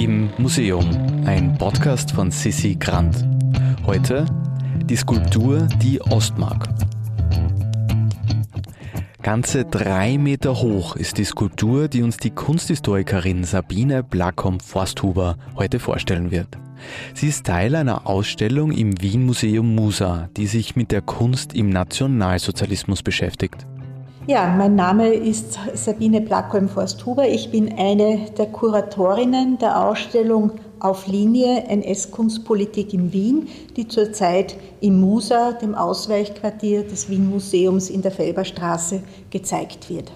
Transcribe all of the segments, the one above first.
im Museum, ein Podcast von Sissi Grant. Heute die Skulptur Die Ostmark. Ganze drei Meter hoch ist die Skulptur, die uns die Kunsthistorikerin Sabine Blackom-Forsthuber heute vorstellen wird. Sie ist Teil einer Ausstellung im Wien Museum Musa, die sich mit der Kunst im Nationalsozialismus beschäftigt. Ja, mein Name ist Sabine Blackolm-Forsthuber. Ich bin eine der Kuratorinnen der Ausstellung Auf Linie NS-Kunstpolitik in Wien, die zurzeit im MUSA, dem Ausweichquartier des Wien Museums in der Felberstraße, gezeigt wird.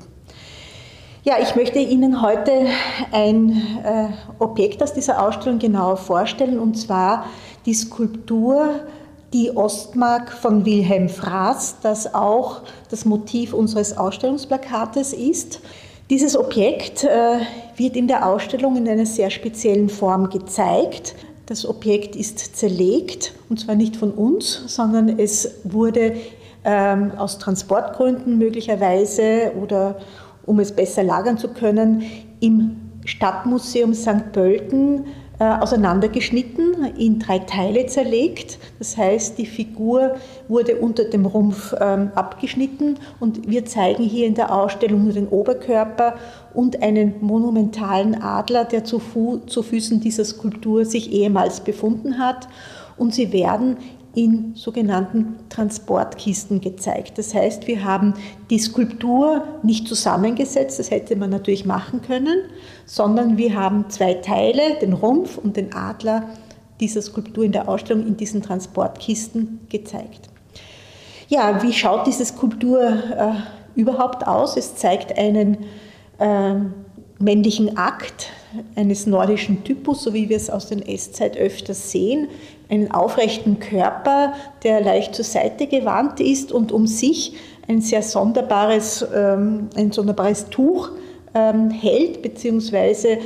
Ja, ich möchte Ihnen heute ein äh, Objekt aus dieser Ausstellung genauer vorstellen, und zwar die Skulptur die Ostmark von Wilhelm Fraß, das auch das Motiv unseres Ausstellungsplakates ist. Dieses Objekt äh, wird in der Ausstellung in einer sehr speziellen Form gezeigt. Das Objekt ist zerlegt, und zwar nicht von uns, sondern es wurde ähm, aus Transportgründen möglicherweise oder um es besser lagern zu können, im Stadtmuseum St. Pölten äh, auseinandergeschnitten, in drei Teile zerlegt. Das heißt, die Figur wurde unter dem Rumpf ähm, abgeschnitten und wir zeigen hier in der Ausstellung nur den Oberkörper und einen monumentalen Adler, der zu, Fu zu Füßen dieser Skulptur sich ehemals befunden hat. Und sie werden in sogenannten Transportkisten gezeigt. Das heißt, wir haben die Skulptur nicht zusammengesetzt, das hätte man natürlich machen können, sondern wir haben zwei Teile, den Rumpf und den Adler dieser Skulptur in der Ausstellung in diesen Transportkisten gezeigt. Ja, wie schaut diese Skulptur äh, überhaupt aus? Es zeigt einen äh, männlichen Akt eines nordischen Typus, so wie wir es aus der Esszeit öfters sehen, einen aufrechten Körper, der leicht zur Seite gewandt ist und um sich ein sehr sonderbares, ähm, ein sonderbares Tuch ähm, hält, beziehungsweise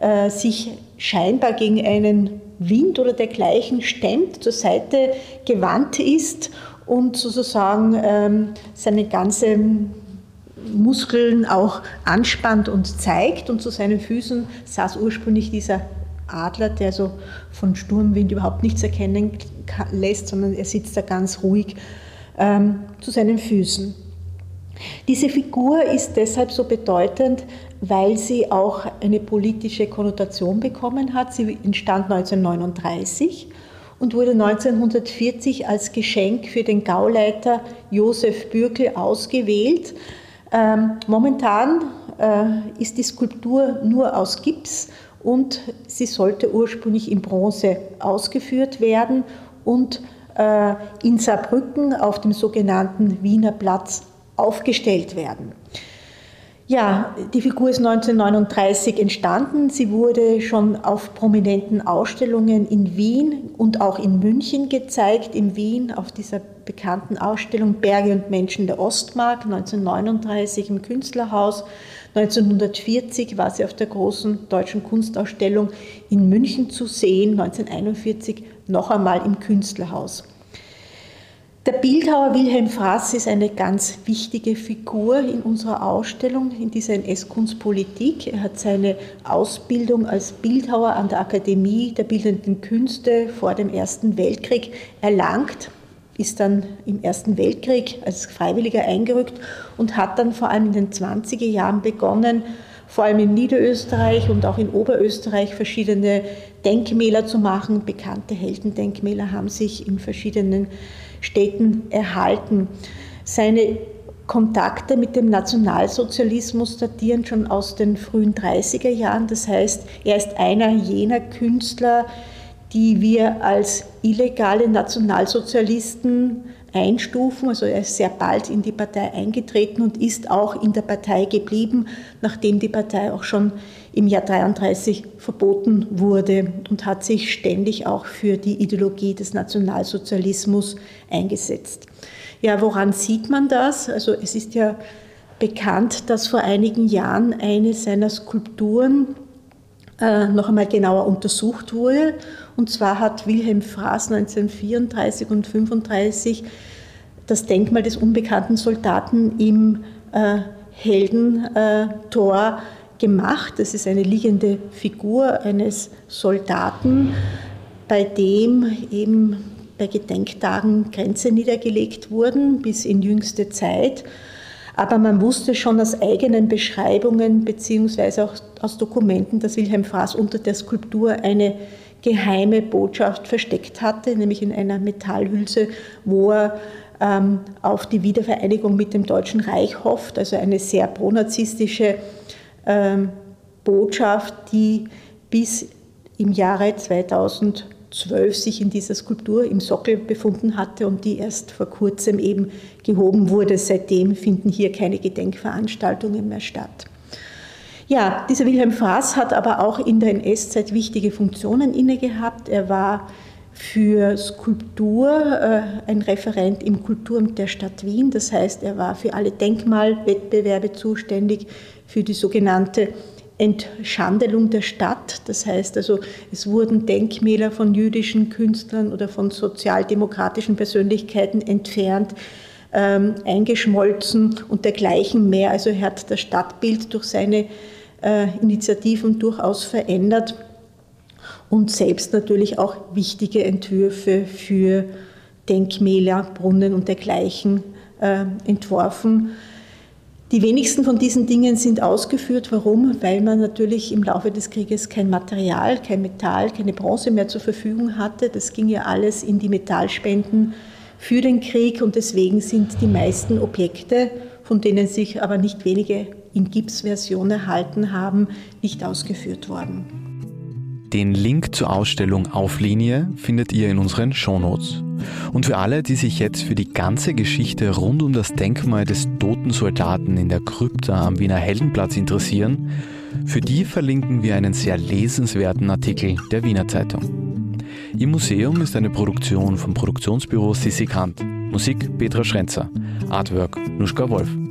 äh, sich scheinbar gegen einen Wind oder dergleichen stemmt, zur Seite gewandt ist und sozusagen ähm, seine ganze Muskeln auch anspannt und zeigt. Und zu seinen Füßen saß ursprünglich dieser Adler, der so von Sturmwind überhaupt nichts erkennen lässt, sondern er sitzt da ganz ruhig ähm, zu seinen Füßen. Diese Figur ist deshalb so bedeutend, weil sie auch eine politische Konnotation bekommen hat. Sie entstand 1939 und wurde 1940 als Geschenk für den Gauleiter Josef Bürkel ausgewählt. Ähm, momentan äh, ist die Skulptur nur aus Gips und sie sollte ursprünglich in Bronze ausgeführt werden und äh, in Saarbrücken auf dem sogenannten Wiener Platz aufgestellt werden. Ja, die Figur ist 1939 entstanden. Sie wurde schon auf prominenten Ausstellungen in Wien und auch in München gezeigt. In Wien auf dieser bekannten Ausstellung Berge und Menschen der Ostmark 1939 im Künstlerhaus. 1940 war sie auf der großen deutschen Kunstausstellung in München zu sehen, 1941 noch einmal im Künstlerhaus. Der Bildhauer Wilhelm Fraß ist eine ganz wichtige Figur in unserer Ausstellung, in dieser NS-Kunstpolitik. Er hat seine Ausbildung als Bildhauer an der Akademie der Bildenden Künste vor dem Ersten Weltkrieg erlangt, ist dann im Ersten Weltkrieg als Freiwilliger eingerückt und hat dann vor allem in den 20er Jahren begonnen, vor allem in Niederösterreich und auch in Oberösterreich verschiedene Denkmäler zu machen. Bekannte Heldendenkmäler haben sich in verschiedenen Städten erhalten. Seine Kontakte mit dem Nationalsozialismus datieren schon aus den frühen 30er Jahren. Das heißt, er ist einer jener Künstler, die wir als illegale Nationalsozialisten einstufen. Also er ist sehr bald in die Partei eingetreten und ist auch in der Partei geblieben, nachdem die Partei auch schon im Jahr 33 verboten wurde und hat sich ständig auch für die Ideologie des Nationalsozialismus eingesetzt. Ja, woran sieht man das? Also es ist ja bekannt, dass vor einigen Jahren eine seiner Skulpturen äh, noch einmal genauer untersucht wurde. Und zwar hat Wilhelm Fraß 1934 und 1935 das Denkmal des unbekannten Soldaten im äh, Heldentor gemacht. Das ist eine liegende Figur eines Soldaten, bei dem eben bei Gedenktagen Grenzen niedergelegt wurden bis in jüngste Zeit. Aber man wusste schon aus eigenen Beschreibungen beziehungsweise auch aus Dokumenten, dass Wilhelm Fraß unter der Skulptur eine geheime Botschaft versteckt hatte, nämlich in einer Metallhülse, wo er ähm, auf die Wiedervereinigung mit dem Deutschen Reich hofft, also eine sehr pronazistische ähm, Botschaft, die bis im Jahre 2000 12 sich in dieser Skulptur im Sockel befunden hatte und die erst vor kurzem eben gehoben wurde. Seitdem finden hier keine Gedenkveranstaltungen mehr statt. Ja, dieser Wilhelm Fraß hat aber auch in der NS-Zeit wichtige Funktionen inne gehabt. Er war für Skulptur äh, ein Referent im Kulturamt der Stadt Wien. Das heißt, er war für alle Denkmalwettbewerbe zuständig, für die sogenannte Entschandelung der Stadt. Das heißt also, es wurden Denkmäler von jüdischen Künstlern oder von sozialdemokratischen Persönlichkeiten entfernt, ähm, eingeschmolzen und dergleichen mehr. Also er hat das Stadtbild durch seine äh, Initiativen durchaus verändert und selbst natürlich auch wichtige Entwürfe für Denkmäler, Brunnen und dergleichen äh, entworfen. Die wenigsten von diesen Dingen sind ausgeführt. Warum? Weil man natürlich im Laufe des Krieges kein Material, kein Metall, keine Bronze mehr zur Verfügung hatte. Das ging ja alles in die Metallspenden für den Krieg und deswegen sind die meisten Objekte, von denen sich aber nicht wenige in Gipsversion erhalten haben, nicht ausgeführt worden. Den Link zur Ausstellung auf Linie findet ihr in unseren Shownotes. Und für alle, die sich jetzt für die ganze Geschichte rund um das Denkmal des toten Soldaten in der Krypta am Wiener Heldenplatz interessieren, für die verlinken wir einen sehr lesenswerten Artikel der Wiener Zeitung. Im Museum ist eine Produktion vom Produktionsbüro Sissi Kant. Musik Petra Schrenzer. Artwork Nuschka Wolf.